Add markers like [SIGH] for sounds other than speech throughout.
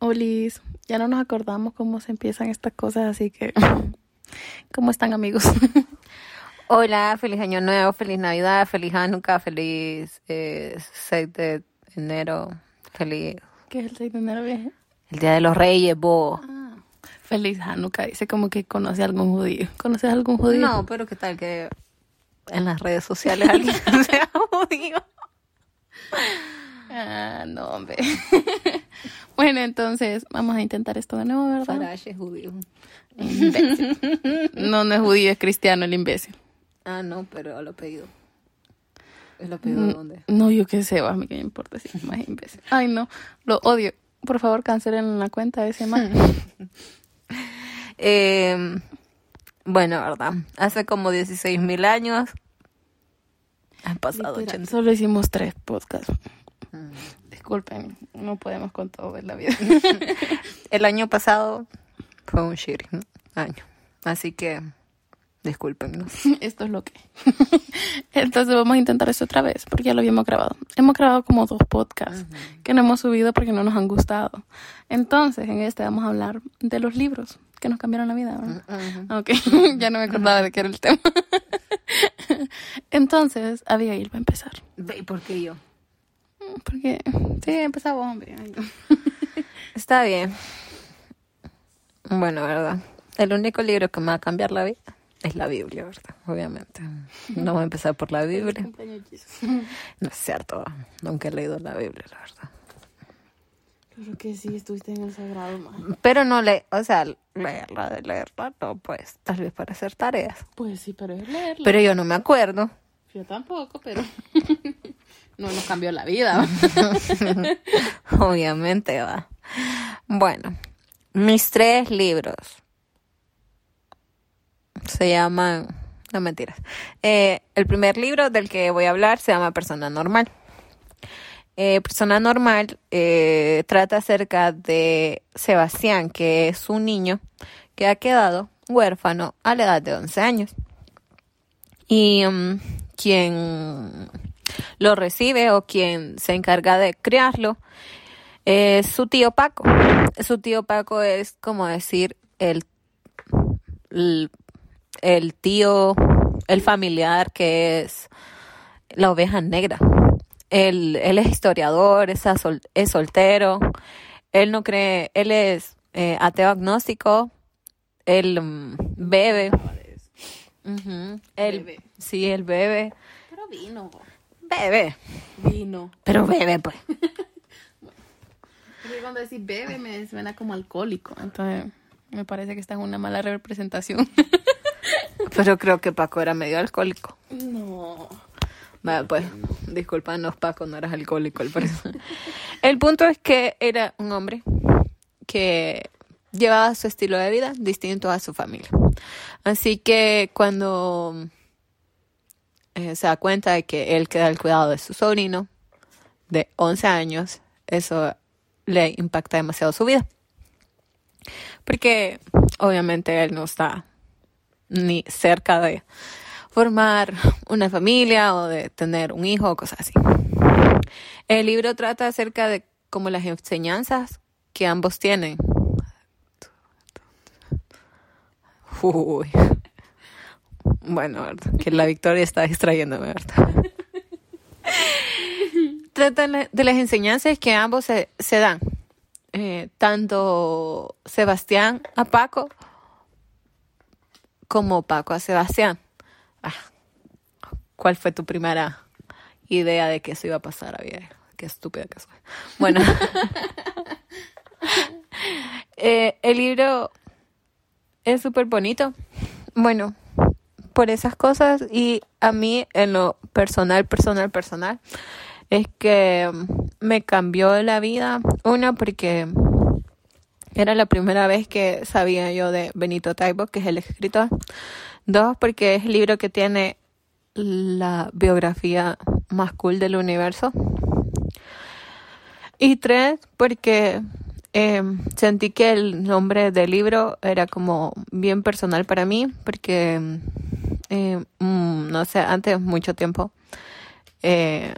Olis, ya no nos acordamos cómo se empiezan estas cosas, así que, [LAUGHS] ¿cómo están amigos? [LAUGHS] Hola, feliz año nuevo, feliz Navidad, feliz Hanukkah, feliz eh, 6 de enero, feliz... ¿Qué es el 6 de enero, vieja? El Día de los Reyes, bo. Ah, feliz Hanukkah, dice como que conoce a algún judío. ¿Conoces a algún judío? No, pero qué tal que en las redes sociales alguien [LAUGHS] sea judío. Ah, no, hombre. [LAUGHS] bueno, entonces vamos a intentar esto de nuevo, ¿verdad? Farache es judío. Imbécil. No, no es judío, es cristiano el imbécil. Ah, no, pero el apellido. ¿El apellido de dónde? No, yo qué sé, va, a mí qué me importa si es más imbécil. Ay, no, lo odio. Por favor, cancelen la cuenta de ese man. [LAUGHS] Eh, bueno, verdad. Hace como 16 mil años. Han pasado Literal, 80. Solo hicimos tres podcasts. Mm. Disculpen, no podemos con todo en la vida. [LAUGHS] El año pasado fue un shitty año. Así que discúlpenos. [LAUGHS] Esto es lo que. [LAUGHS] Entonces vamos a intentar esto otra vez, porque ya lo habíamos grabado. Hemos grabado como dos podcasts que no hemos subido porque no nos han gustado. Entonces, en este vamos a hablar de los libros que nos cambiaron la vida. ¿verdad? Ok, ya no me acordaba de qué era el tema. Entonces, Abigail va a empezar. ¿y por qué yo? Porque, sí, empezamos, hombre. [LAUGHS] Está bien. Bueno, verdad. El único libro que me va a cambiar la vida es la Biblia, ¿verdad? Obviamente. No voy a empezar por la [LAUGHS] Biblia. No es cierto. Nunca he leído la Biblia, la verdad. Creo que sí, estuviste en el sagrado, man. Pero no le, o sea, leerla de leerla, no, pues, tal vez para hacer tareas. Pues sí, pero es leerlo. Pero yo no me acuerdo. Yo tampoco, pero [LAUGHS] no nos cambió la vida. [LAUGHS] Obviamente va. Bueno, mis tres libros se llaman, no mentiras. Eh, el primer libro del que voy a hablar se llama Persona Normal. Eh, Persona Normal eh, trata acerca de Sebastián, que es un niño que ha quedado huérfano a la edad de 11 años. Y mm, quien lo recibe o quien se encarga de criarlo es su tío Paco. Su tío Paco es como decir el, el, el tío, el familiar que es la oveja negra. Él, él es historiador, es, sol- es soltero, él no cree, él es eh, ateo agnóstico, él mm, bebe. Él- Bebe. Sí, él bebe. Pero vino. Bebe. Vino. Pero bebe, pues. [LAUGHS] Porque cuando decís bebe me suena como alcohólico. Entonces me parece que está en una mala representación. [LAUGHS] Pero creo que Paco era medio alcohólico. no. Vale, pues, discúlpanos, Paco, no eras alcohólico, al parecer. [LAUGHS] El punto es que era un hombre que llevaba su estilo de vida distinto a su familia. Así que cuando eh, se da cuenta de que él queda al cuidado de su sobrino de 11 años, eso le impacta demasiado su vida. Porque obviamente él no está ni cerca de formar una familia o de tener un hijo o cosas así. El libro trata acerca de como las enseñanzas que ambos tienen. Uy. Bueno, ¿verdad? que la victoria está distrayéndome, ¿verdad? [LAUGHS] Trata la- de las enseñanzas que ambos se, se dan. Eh, tanto Sebastián a Paco como Paco a Sebastián. Ah, ¿Cuál fue tu primera idea de que eso iba a pasar, Javier? Qué estúpida que soy. Bueno, [LAUGHS] Eh, el libro es súper bonito. Bueno, por esas cosas y a mí en lo personal, personal, personal, es que mm, me cambió la vida. Una, porque era la primera vez que sabía yo de Benito Taibo, que es el escritor. Dos, porque es el libro que tiene la biografía más cool del universo. Y tres, porque eh, sentí que el nombre del libro era como bien personal para mí, porque, eh, mm, no sé, antes mucho tiempo, eh,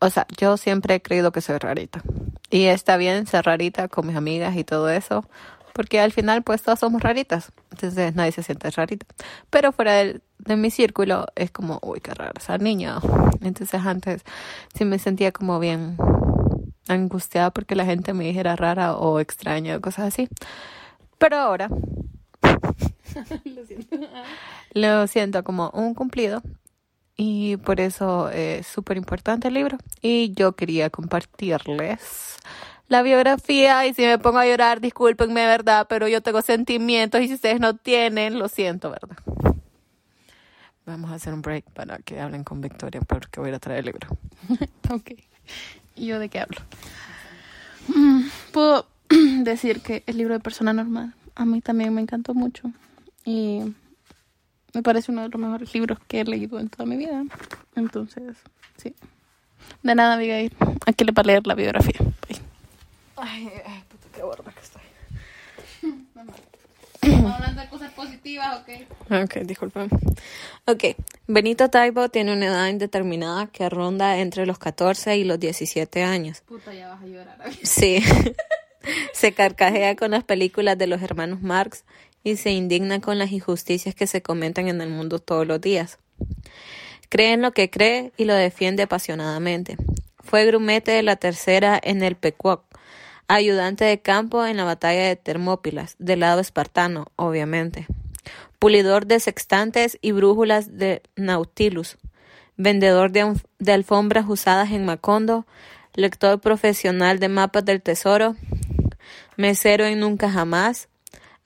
o sea, yo siempre he creído que soy rarita. Y está bien ser rarita con mis amigas y todo eso, porque al final pues todas somos raritas, entonces nadie se siente rarita. Pero fuera de, de mi círculo es como, uy, qué rara esa niña. Entonces antes sí me sentía como bien angustiada porque la gente me dijera rara o extraña o cosas así. Pero ahora [LAUGHS] lo, siento. Lo siento como un cumplido y por eso es súper importante el libro. Y yo quería compartirles la biografía y si me pongo a llorar, discúlpenme, ¿verdad? Pero yo tengo sentimientos y si ustedes no tienen, lo siento, ¿verdad? Vamos a hacer un break para que hablen con Victoria porque voy a traer el libro. [LAUGHS] ok. ¿Y yo de qué hablo? Mm, puedo [CLEARS THROAT] decir que el libro de Persona Normal a mí también me encantó mucho y me parece uno de los mejores libros que he leído en toda mi vida. Entonces, sí. De nada, Abigail. Aquí le para leer la biografía. Ay, ay, puta, qué gorda que estoy. Estamos hablando de cosas positivas, ok. Ok, disculpen. Ok, Benito Taibo tiene una edad indeterminada que ronda entre los 14 y los 17 años. Puta, ya vas a llorar. Sí. [LAUGHS] se carcajea con las películas de los hermanos Marx y se indigna con las injusticias que se comentan en el mundo todos los días. Cree en lo que cree y lo defiende apasionadamente. Fue grumete de la tercera en el Pecuoc, ayudante de campo en la batalla de Termópilas, del lado espartano, obviamente. Pulidor de sextantes y brújulas de Nautilus, vendedor de, de alfombras usadas en Macondo, lector profesional de mapas del tesoro, mesero en Nunca Jamás.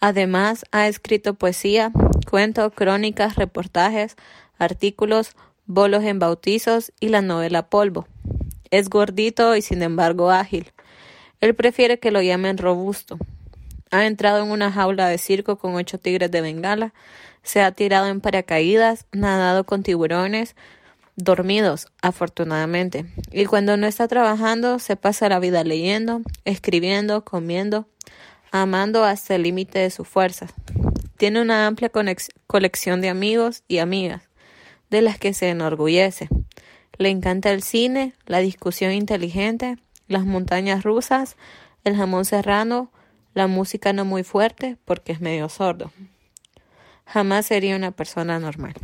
Además, ha escrito poesía, cuentos, crónicas, reportajes, artículos, bolos en bautizos y la novela Polvo. Es gordito y sin embargo ágil. Él prefiere que lo llamen robusto. Ha entrado en una jaula de circo con ocho tigres de Bengala, se ha tirado en paracaídas, nadado con tiburones, dormidos, afortunadamente. Y cuando no está trabajando, se pasa la vida leyendo, escribiendo, comiendo, amando hasta el límite de sus fuerzas. Tiene una amplia colección de amigos y amigas, de las que se enorgullece. Le encanta el cine, la discusión inteligente, las montañas rusas, el jamón serrano, la música no muy fuerte porque es medio sordo. Jamás sería una persona normal.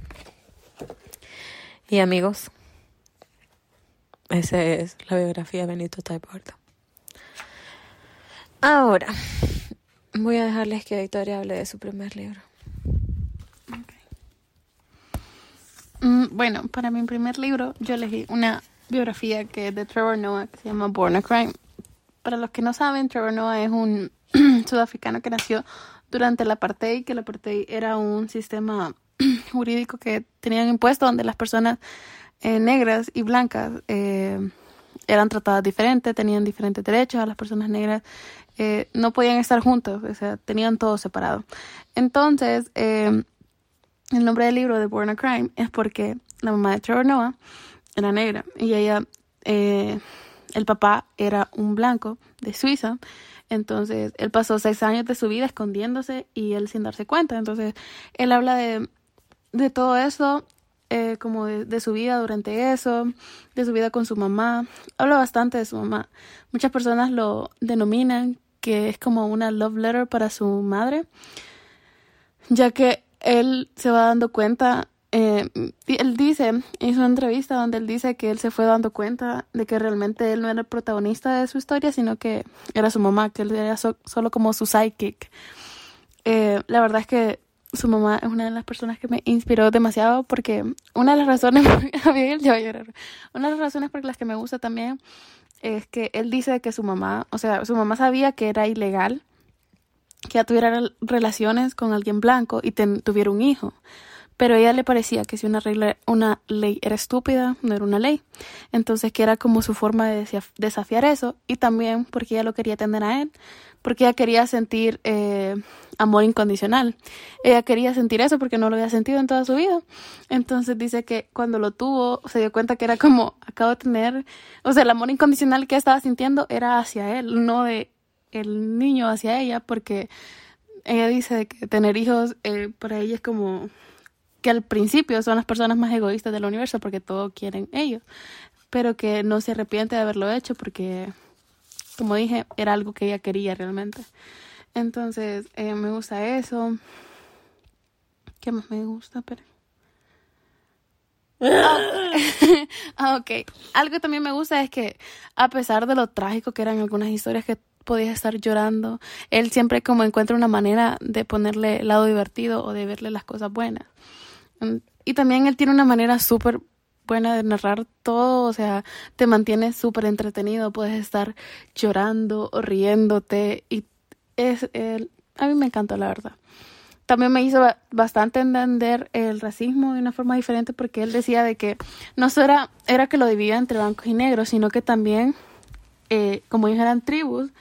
Y amigos, esa es la biografía de Benito Taiporta. Ahora, voy a dejarles que Victoria hable de su primer libro. Mm, bueno, para mi primer libro yo elegí una biografía que es de Trevor Noah que se llama Born a Crime. Para los que no saben, Trevor Noah es un [CLEARS THROAT] sudafricano que nació durante el apartheid, que el apartheid era un sistema [CLEARS THROAT] jurídico que tenían impuesto donde las personas eh, negras y blancas eh, eran tratadas diferente, tenían diferentes derechos, a las personas negras eh, no podían estar juntos, o sea, tenían todo separado. Entonces, el nombre del libro de Born a Crime es porque la mamá de Trevor Noah era negra y ella, el papá era un blanco de Suiza entonces, él pasó seis años de su vida escondiéndose y él sin darse cuenta. Entonces, él habla de de todo eso, eh, como de, su vida durante eso, de su vida con su mamá. Habla bastante de su mamá. Muchas personas lo denominan que es como una love letter para su madre, ya que él se va dando cuenta, eh, él dice, hizo una entrevista donde él dice que él se fue dando cuenta de que realmente él no era el protagonista de su historia, sino que era su mamá, que él era solo como su sidekick. Eh, la verdad es que su mamá es una de las personas que me inspiró demasiado porque una de las razones, [LAUGHS] una de las razones por las que me gusta también es que él dice que su mamá, o sea, su mamá sabía que era ilegal que ella tuviera relaciones con alguien blanco y tuviera un hijo. Pero ella le parecía que si una, regla, una ley era estúpida, no era una ley. Entonces, que era como su forma de desafiar eso. Y también porque ella lo quería tener a él porque ella quería sentir eh, amor incondicional. Ella quería sentir eso porque no lo había sentido en toda su vida. Entonces dice que cuando lo tuvo se dio cuenta que era como, acabo de tener, o sea, el amor incondicional que estaba sintiendo era hacia él, no de el niño hacia ella, porque ella dice que tener hijos eh, para ella es como que al principio son las personas más egoístas del universo porque todo quieren ellos, pero que no se arrepiente de haberlo hecho porque como dije, era algo que ella quería realmente. Entonces, eh, me gusta eso. ¿Qué más me gusta? Pero... [LAUGHS] ah, ok. Algo también me gusta es que a pesar de lo trágico que eran algunas historias que podías estar llorando, él siempre como encuentra una manera de ponerle lado divertido o de verle las cosas buenas. Mm, y también él tiene una manera súper buena de narrar todo, o sea, te mantiene súper entretenido, puedes estar llorando o riéndote y es el, a mí me encanta la verdad. También me hizo bastante entender el racismo de una forma diferente porque él decía de que no solo era, era que lo dividía entre blancos y negros, sino que también, eh, como ellos eran tribus,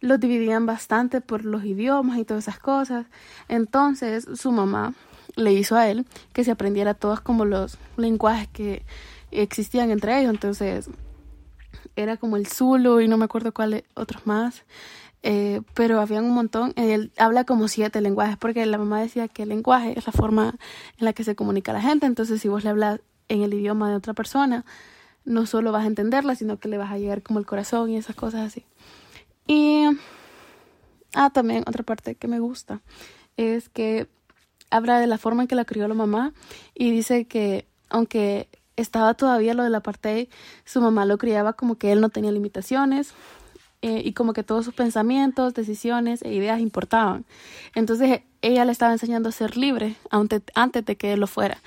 los dividían bastante por los idiomas y todas esas cosas. Entonces su mamá le hizo a él que se aprendiera todos como los lenguajes que existían entre ellos. Entonces era como el Zulu y no me acuerdo cuáles otros más. Eh, pero habían un montón. Él habla como siete lenguajes porque la mamá decía que el lenguaje es la forma en la que se comunica la gente. Entonces si vos le hablas en el idioma de otra persona, no solo vas a entenderla, sino que le vas a llegar como el corazón y esas cosas así. Y, ah, también otra parte que me gusta es que habla de la forma en que la crió la mamá y dice que aunque estaba todavía lo de la parte su mamá lo criaba como que él no tenía limitaciones eh, y como que todos sus pensamientos, decisiones e ideas importaban. Entonces ella le estaba enseñando a ser libre antes, antes de que él lo fuera.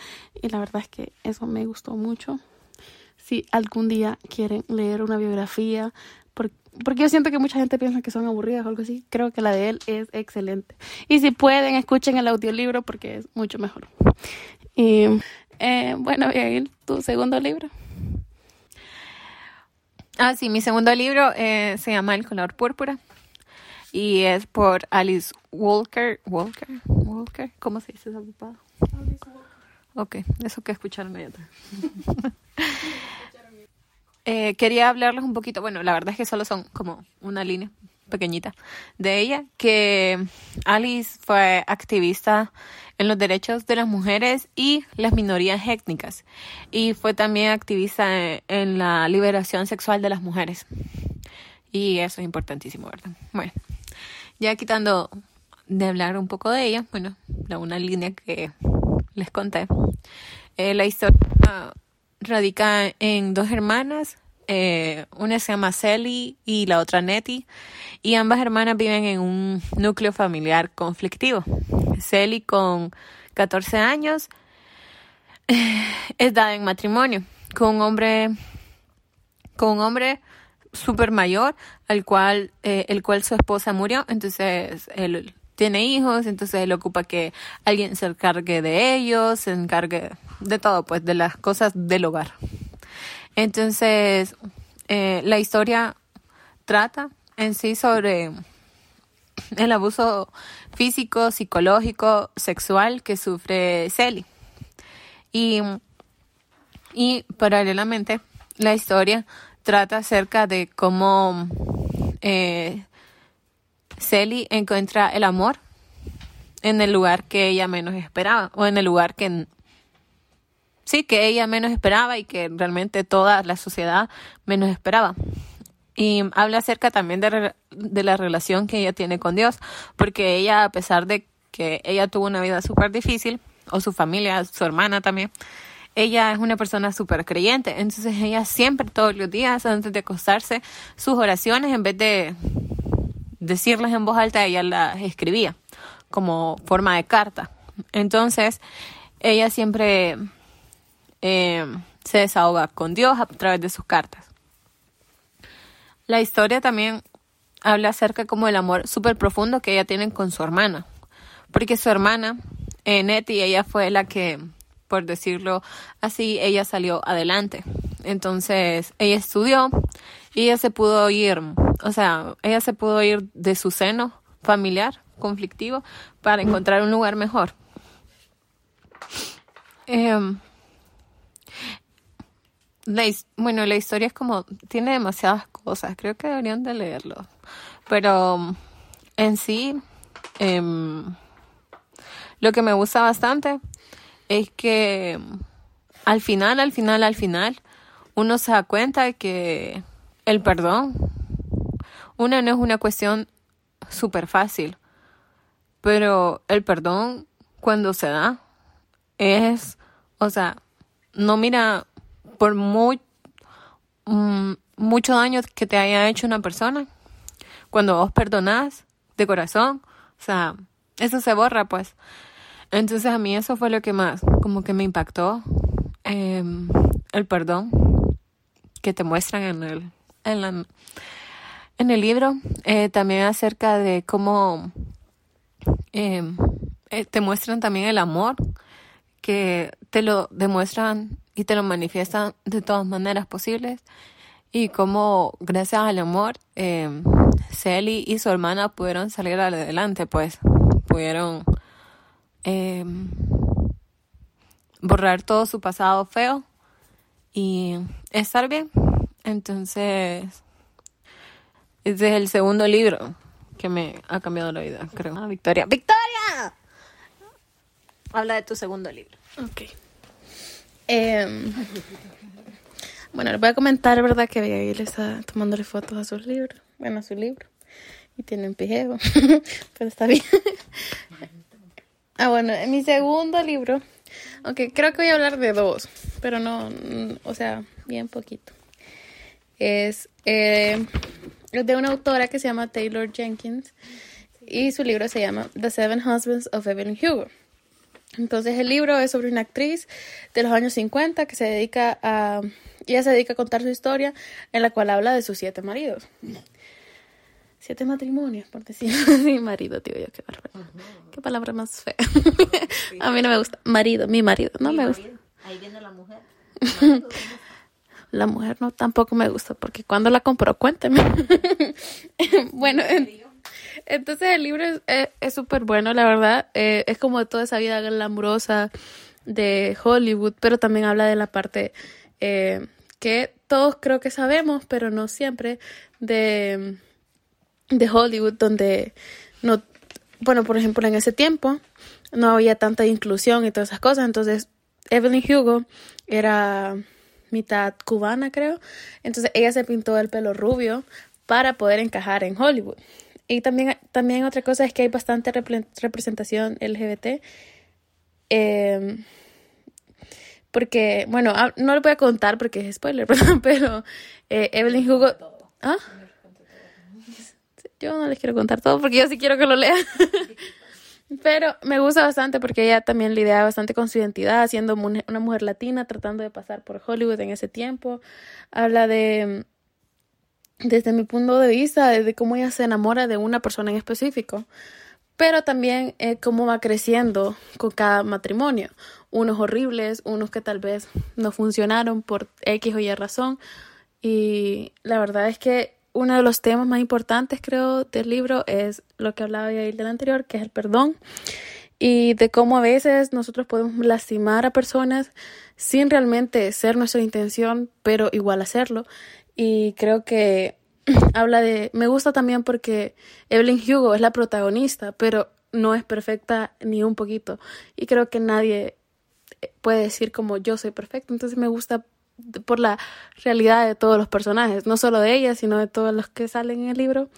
Y la verdad es que eso me gustó mucho. Si algún día quieren leer una biografía porque yo siento que mucha gente piensa que son aburridas o algo así. Creo que la de él es excelente. Y si pueden, escuchen el audiolibro porque es mucho mejor. Y eh, bueno, ir tu segundo libro. Ah, sí, mi segundo libro eh, se llama El color púrpura y es por Alice Walker. Walker, Walker, ¿cómo se dice esa Alice Walker. Ok, eso que escucharon medio [LAUGHS] Eh, quería hablarles un poquito, bueno, la verdad es que solo son como una línea pequeñita de ella, que Alice fue activista en los derechos de las mujeres y las minorías étnicas y fue también activista en la liberación sexual de las mujeres. Y eso es importantísimo, ¿verdad? Bueno, ya quitando de hablar un poco de ella, bueno, la una línea que les conté, eh, la historia radica en dos hermanas. Eh, una se llama Sally y la otra Nettie. Y ambas hermanas viven en un núcleo familiar conflictivo. Sally con 14 años es dada en matrimonio con un hombre con un hombre súper mayor al cual eh, el cual su esposa murió entonces él tiene hijos entonces él ocupa que alguien se encargue de ellos se encargue de todo, pues, de las cosas del hogar. Entonces, eh, la historia trata en sí sobre el abuso físico, psicológico, sexual que sufre Sally. Y, y paralelamente, la historia trata acerca de cómo eh, Sally encuentra el amor en el lugar que ella menos esperaba o en el lugar que sí, que ella menos esperaba y que realmente toda la sociedad menos esperaba. Y habla acerca también de, de la relación que ella tiene con Dios, porque ella, a pesar de que ella tuvo una vida súper difícil, o su familia, su hermana también, ella es una persona súper creyente. Entonces ella siempre, todos los días, antes de acostarse, sus oraciones, en vez de decirlas en voz alta, ella las escribía como forma de carta. Entonces, ella siempre eh, se desahoga con Dios a través de sus cartas. La historia también habla acerca como del amor súper profundo que ella tiene con su hermana, porque su hermana, eh, Nettie, ella fue la que, por decirlo así, ella salió adelante. Entonces, ella estudió y ella se pudo ir, o sea, ella se pudo ir de su seno familiar conflictivo para encontrar un lugar mejor. Eh, bueno, la historia es como, tiene demasiadas cosas, creo que deberían de leerlo. Pero en sí, em, lo que me gusta bastante es que al final, al final, al final, uno se da cuenta de que el perdón, una no es una cuestión súper fácil, pero el perdón cuando se da es, o sea, no mira por muy, mm, mucho daño que te haya hecho una persona, cuando vos perdonás de corazón, o sea, eso se borra pues. Entonces a mí eso fue lo que más como que me impactó, em, el perdón que te muestran en el, en la, en el libro, eh, también acerca de cómo em, eh, te muestran también el amor, que te lo demuestran y te lo manifiestan de todas maneras posibles, y cómo gracias al amor, eh, Sally y su hermana pudieron salir adelante, pues. Pudieron eh, borrar todo su pasado feo y estar bien. Entonces, ese es el segundo libro que me ha cambiado la vida, creo. Ah, Victoria. ¡Victoria! Habla de tu segundo libro. Ok. Em, bueno, les voy a comentar, ¿verdad? Que Abigail está tomándole fotos a sus libros. Bueno, a su libro. Y tiene un pijeo. [LAUGHS] Pero está bien. ah, bueno, en mi segundo libro. Aunque creo que voy a hablar de dos. Pero no, o sea, bien poquito. Es eh, de una autora que se llama Taylor Jenkins. Y su libro se llama The Seven Husbands of Evelyn Hugo. Entonces el libro es sobre una actriz de los años 50 que se dedica a... Ella se dedica a contar su historia en la cual habla de sus siete maridos. Siete matrimonios, por decirlo [LAUGHS] mi marido, tío, yo, qué bárbaro. Qué palabra más fea. [LAUGHS] a mí no me gusta. Marido, mi marido, no me gusta. Ahí viene la mujer. [LAUGHS] la mujer no tampoco me gusta porque cuando la compró, cuénteme. bueno, entonces el libro es súper bueno, la verdad. Eh, es como de toda esa vida glamurosa de Hollywood, pero también habla de la parte eh, que todos creo que sabemos, pero no siempre, de, de Hollywood, donde no, bueno, por ejemplo, en ese tiempo no había tanta inclusión y todas esas cosas. Entonces, Evelyn Hugo era mitad cubana, creo. Entonces, ella se pintó el pelo rubio para poder encajar en Hollywood. Y también, también otra cosa es que hay bastante representación LGBT. Em, porque, bueno, ah, no lo voy a contar porque es spoiler, [LAUGHS] pero eh, Evelyn Hugo... ¿Ah? Yo no les quiero contar todo porque yo sí quiero que lo lean. [LAUGHS] Pero me gusta bastante porque ella también lidia bastante con su identidad, siendo una mujer latina, tratando de pasar por Hollywood en ese tiempo. Habla de desde mi punto de vista, de cómo ella se enamora de una persona en específico, pero también eh, cómo va creciendo con cada matrimonio. Unos horribles, unos que tal vez no funcionaron por X o Y razón. Y la verdad es que uno de los temas más importantes, creo, del libro es lo que hablaba ahí del anterior, que es el perdón. Y de cómo a veces nosotros podemos lastimar a personas sin realmente ser nuestra intención, pero igual hacerlo y creo que [CLEARS THROAT] habla de... Me gusta también porque Evelyn Hugo es la protagonista, pero no es perfecta ni un poquito. Y creo que nadie puede decir como yo soy perfecta. Entonces me gusta por la realidad de todos los personajes, no solo de ella, sino de todos los que salen en el libro.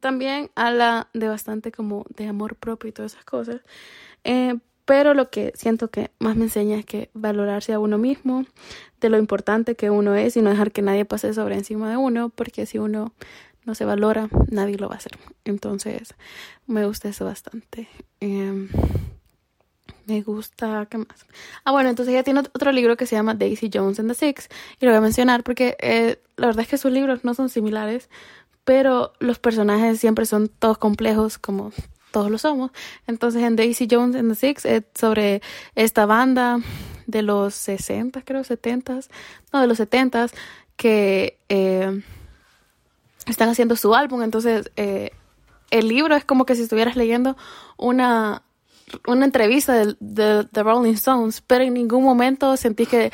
También habla de bastante como de amor propio y todas esas cosas. Eh, pero lo que siento que más me enseña es que valorarse a uno mismo, de lo importante que uno es y no dejar que nadie pase sobre encima de uno, porque si uno no se valora, nadie lo va a hacer. Entonces, me gusta eso bastante. Em, me gusta, ¿qué más? Ah, bueno, entonces ella tiene otro libro que se llama Daisy Jones and the Six, y lo voy a mencionar porque eh, la verdad es que sus libros no son similares, pero los personajes siempre son todos complejos, como todos lo somos. Entonces en Daisy Jones and the Six es sobre esta banda de los 60, creo, 70, no, de los 70 que eh, están haciendo su álbum. Entonces eh, el libro es como que si estuvieras leyendo una una entrevista de, de, Rolling Stones, pero en ningún momento sentí que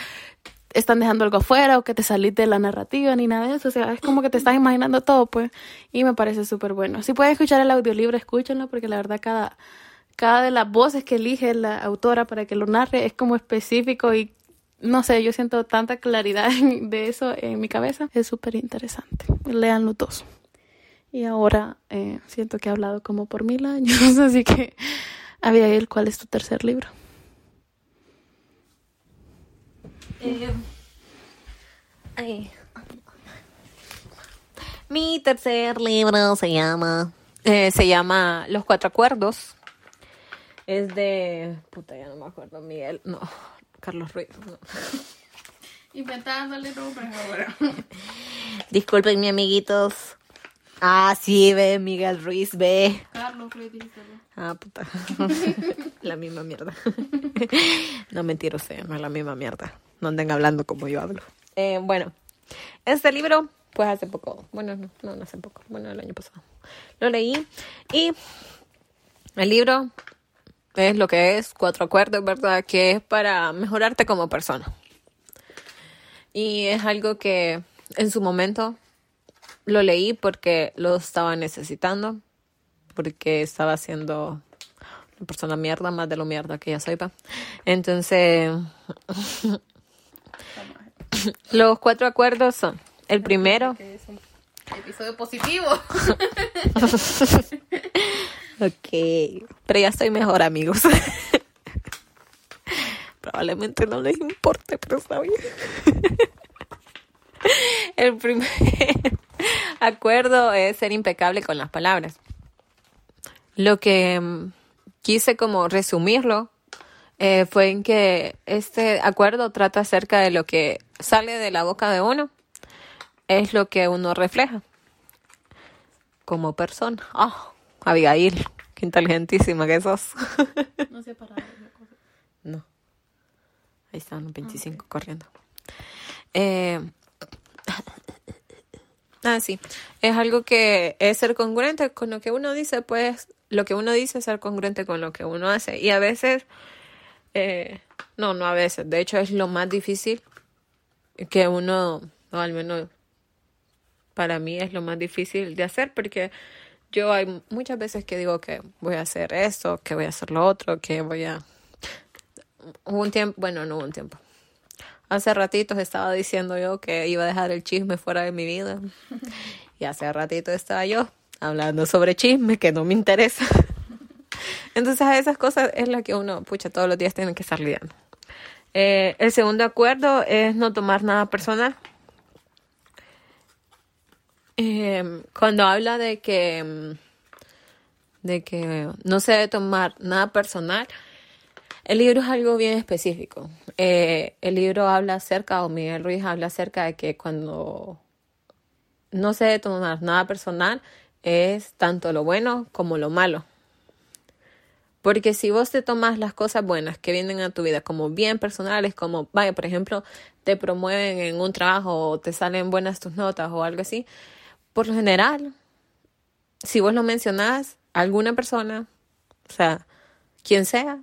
están dejando algo afuera o que te salís de la narrativa ni nada de eso. O sea, es como que te estás imaginando todo, pues. Y me parece súper bueno. Si pueden escuchar el audiolibro, escúchenlo, porque la verdad cada, cada de las voces que elige la autora para que lo narre es como específico y no sé, yo siento tanta claridad [LAUGHS] de eso en mi cabeza. Es súper interesante. Leanlo todos. Y ahora eh, siento que he hablado como por mil años, [LAUGHS] así que Abigail, ¿cuál es tu tercer libro? Eh, Mi tercer libro se llama eh, se llama Los Cuatro Acuerdos. Es de puta ya no me acuerdo Miguel, no, Carlos Ruiz. No. Inventándole nombres [LAUGHS] ahora. Disculpen, mi amiguitos. Ah, sí, ve, Miguel Ruiz, ve. Carlos Ruiz, dijiste. Ah, puta. la misma mierda. no mentira usted, no es la misma mierda. No anden hablando como yo hablo. Eh, bueno, este libro, pues hace poco. Bueno, no, no, no hace poco. Bueno, el año pasado. Lo leí y el libro es lo que es, cuatro acuerdos, ¿verdad? Que es para mejorarte como persona. Y es algo que en su momento lo leí porque lo estaba necesitando, porque estaba siendo una persona mierda, más de lo mierda que ya soy, pa. Entonces, [LAUGHS] los cuatro acuerdos son, el primero... [LAUGHS] Episodio positivo. [LAUGHS] ok, pero ya estoy mejor, amigos. Probablemente no les importe, pero está bien. [LAUGHS] El primer [LAUGHS] acuerdo es ser impecable con las palabras. Lo que mm, quise como resumirlo eh, fue en que este acuerdo trata acerca de lo que sale de la boca de uno, es lo que uno refleja como persona. Ah, Abigail, qué inteligentísima que sos. [LAUGHS] no sé para No. Ahí están los 25 corriendo. Eh, [LAUGHS] ah, sí. Es algo que es ser congruente con lo que uno dice, pues lo que uno dice es ser congruente con lo que uno hace. Y a veces, eh, no, no a veces, de hecho es lo más difícil que uno, o al menos para mí es lo más difícil de hacer porque yo hay muchas veces que digo que voy a hacer esto, que voy a hacer lo otro, que voy a... Hubo un tiempo, bueno, no hubo un tiempo. Hace ratitos estaba diciendo yo que iba a dejar el chisme fuera de mi vida. Y hace ratito estaba yo hablando sobre chisme que no me interesa. Entonces a esas cosas es la que uno, pucha, todos los días tiene que estar lidiando. Eh, el segundo acuerdo es no tomar nada personal. Eh, cuando habla de que de que no se debe tomar nada personal, el libro es algo bien específico. Eh, el libro habla acerca, o Miguel Ruiz habla acerca de que cuando no se debe tomar nada personal, es tanto lo bueno como lo malo. Porque si vos te tomas las cosas buenas que vienen a tu vida como bien personales, como, vaya, por ejemplo, te promueven en un trabajo o te salen buenas tus notas o algo así, por lo general, si vos lo mencionás, alguna persona, o sea, quien sea,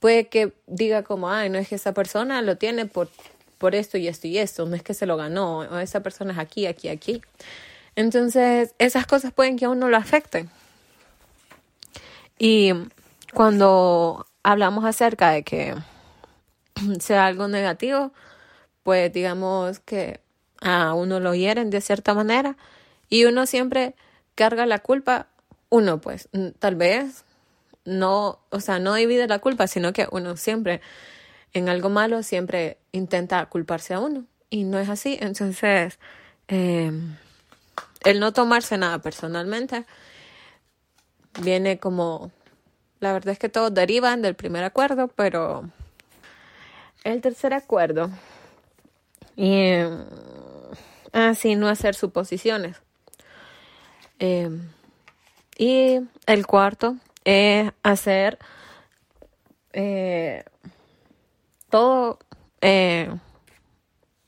puede que diga como, ay, no es que esa persona lo tiene por, por esto y esto y esto, no es que se lo ganó, o esa persona es aquí, aquí, aquí. Entonces, esas cosas pueden que a uno lo afecten. Y cuando hablamos acerca de que [CLEARS THROAT] sea algo negativo, pues digamos que a uno lo hieren de cierta manera y uno siempre carga la culpa, uno pues tal vez no, o sea, no divide la culpa, sino que uno siempre en algo malo siempre intenta culparse a uno y no es así. Entonces, eh, el no tomarse nada personalmente viene como, la verdad es que todos derivan del primer acuerdo, pero el tercer acuerdo, y, así ah, no hacer suposiciones. Eh, y el cuarto es hacer eh, todo eh,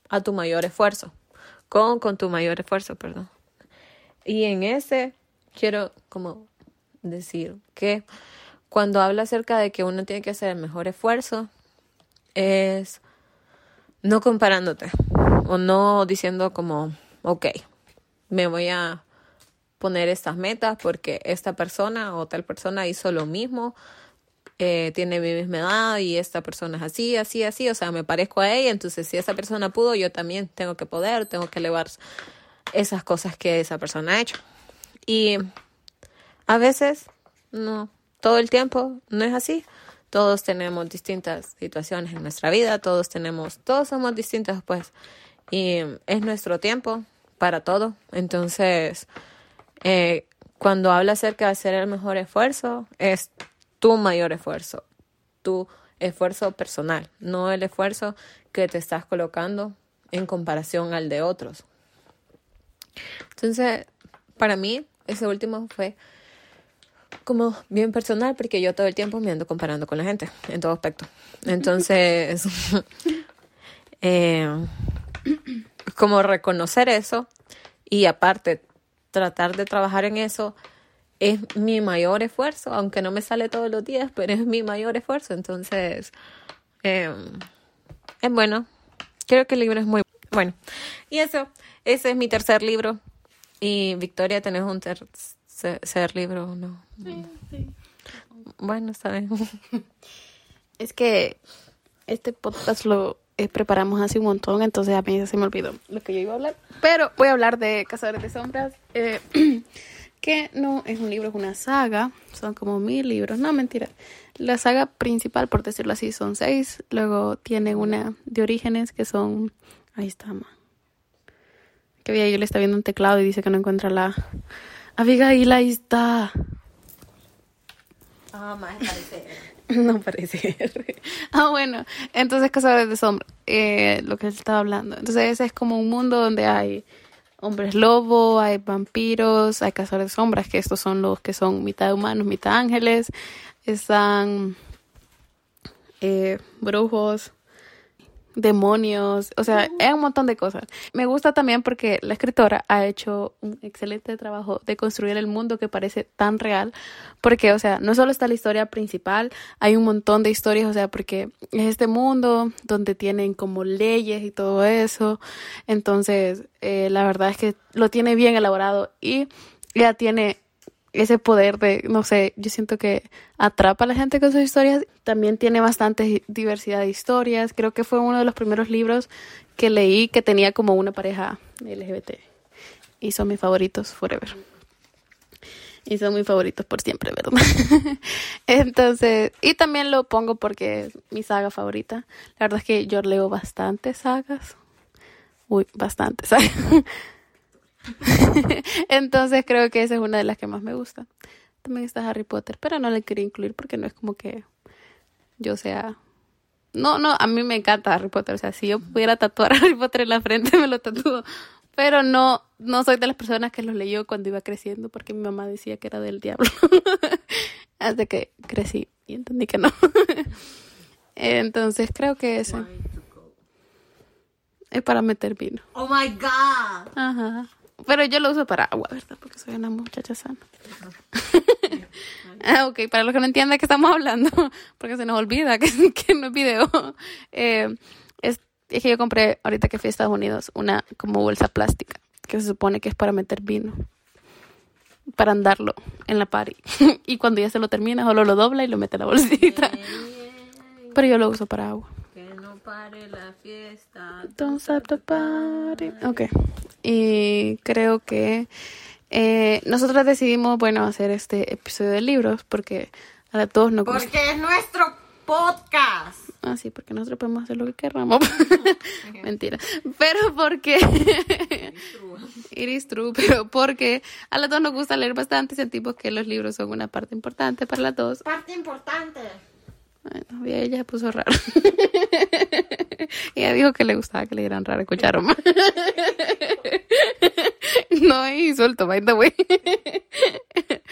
a tu mayor esfuerzo, con, con tu mayor esfuerzo, perdón. Y en ese quiero como decir que cuando habla acerca de que uno tiene que hacer el mejor esfuerzo, es no comparándote o no diciendo como, ok, me voy a poner estas metas porque esta persona o tal persona hizo lo mismo, eh, tiene mi misma edad y esta persona es así, así, así, o sea, me parezco a ella, entonces si esa persona pudo, yo también tengo que poder, tengo que elevar esas cosas que esa persona ha hecho. Y a veces, no, todo el tiempo no es así. Todos tenemos distintas situaciones en nuestra vida, todos tenemos, todos somos distintos, pues. Y es nuestro tiempo para todo. Entonces, eh, cuando habla acerca de hacer el mejor esfuerzo, es tu mayor esfuerzo, tu esfuerzo personal, no el esfuerzo que te estás colocando en comparación al de otros. Entonces, para mí, ese último fue como bien personal porque yo todo el tiempo me ando comparando con la gente en todo aspecto. Entonces, [LAUGHS] eh, como reconocer eso y aparte tratar de trabajar en eso es mi mayor esfuerzo, aunque no me sale todos los días, pero es mi mayor esfuerzo. Entonces, eh, es bueno. Creo que el libro es muy bueno. Y eso, ese es mi tercer libro. Y Victoria, ¿tenés un tercer libro o no? Sí, sí. Bueno, está bien. [LAUGHS] Es que este podcast lo eh, preparamos hace un montón, entonces a mí se me olvidó lo que yo iba a hablar. Pero voy a hablar de Cazadores de Sombras, eh, [CLEARS THROAT] que no es un libro, es una saga. Son como mil libros. No, mentira. La saga principal, por decirlo así, son seis. Luego tiene una de orígenes que son... Ahí está, ma. Que había yo le está viendo un teclado y dice que no encuentra la... Abigail, ahí está. Ah, más parece. [LAUGHS] No parece. [LAUGHS] ah, bueno. Entonces, Cazadores de Sombra, eh, lo que él estaba hablando. Entonces, ese es como un mundo donde hay hombres lobo, hay vampiros, hay cazadores de sombras, que estos son los que son mitad humanos, mitad ángeles. Están eh, brujos, demonios, o sea, es un montón de cosas. Me gusta también porque la escritora ha hecho un excelente trabajo de construir el mundo que parece tan real, porque, o sea, no solo está la historia principal, hay un montón de historias, o sea, porque es este mundo donde tienen como leyes y todo eso, entonces, eh, la verdad es que lo tiene bien elaborado y ya tiene ese poder de, no sé, yo siento que atrapa a la gente con sus historias. También tiene bastante diversidad de historias. Creo que fue uno de los primeros libros que leí que tenía como una pareja LGBT. Y son mis favoritos forever. Y son mis favoritos por siempre, ¿verdad? [LAUGHS] Entonces, y también lo pongo porque es mi saga favorita. La verdad es que yo leo bastantes sagas. Uy, bastantes sagas. [LAUGHS] [LAUGHS] Entonces creo que esa es una de las que más me gusta. También está Harry Potter, pero no le quería incluir porque no es como que yo sea... No, no, a mí me encanta Harry Potter. O sea, si yo pudiera tatuar [LAUGHS] a Harry Potter en la frente, me lo tatúo. Pero no, no soy de las personas que los leyó cuando iba creciendo porque mi mamá decía que era del diablo. [LAUGHS] Hasta que crecí y entendí que no. Entonces creo que ese es para meter vino. Oh my god. Ajá. Pero yo lo uso para agua, ¿verdad? Porque soy una muchacha sana. [LAUGHS] ah, ok, para los que no entiendan que estamos hablando, [LAUGHS] porque se nos olvida que, [LAUGHS] que no es video. Eh, es, es que yo compré, ahorita que fui a Estados Unidos, una como bolsa plástica, que se supone que es para meter vino. Para andarlo en la party. y cuando ya se lo termina, solo lo dobla y lo mete en la bolsita. Pero yo lo uso para agua. Que no pare la fiesta. Don't stop the party. Ok. Y creo que eh, nosotros decidimos, bueno, hacer este episodio de libros porque a todos nos gusta. Porque es nuestro podcast. Ah, sí, porque nosotros podemos hacer lo que queramos. [LAUGHS] [LAUGHS] Mentira. Pero porque. It is [LAUGHS] true, pero porque a las dos nos gusta leer bastante y sentimos que los libros son una parte importante para las dos. Parte importante. Bueno, ella se puso raro. [LAUGHS] ella dijo que le gustaba que le dieran raro, escucharon. [LAUGHS] no hay insulto, by the way. [LAUGHS]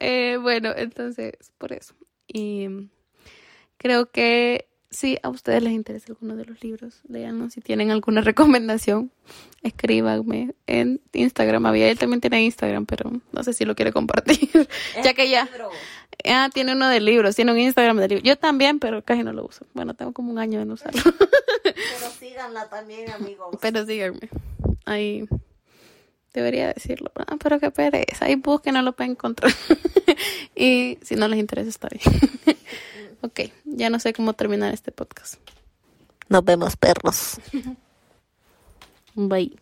eh, bueno, entonces, por eso. Y creo que si a ustedes les interesa alguno de los libros, léanlos. Si tienen alguna recomendación, escríbanme en Instagram. Había él también tiene Instagram, pero no sé si lo quiere compartir. ya que ya. Ah, tiene uno de libros, tiene un Instagram de libros. Yo también, pero casi no lo uso. Bueno, tengo como un año de no usarlo. Pero síganla también, amigos. pero síganme. Ahí debería decirlo. Ah, pero qué pereza. Ahí busquen, no lo pueden encontrar. [LAUGHS] y si no les interesa, está bien. [LAUGHS] ok, ya no sé cómo terminar este podcast. Nos vemos, perros. Bye.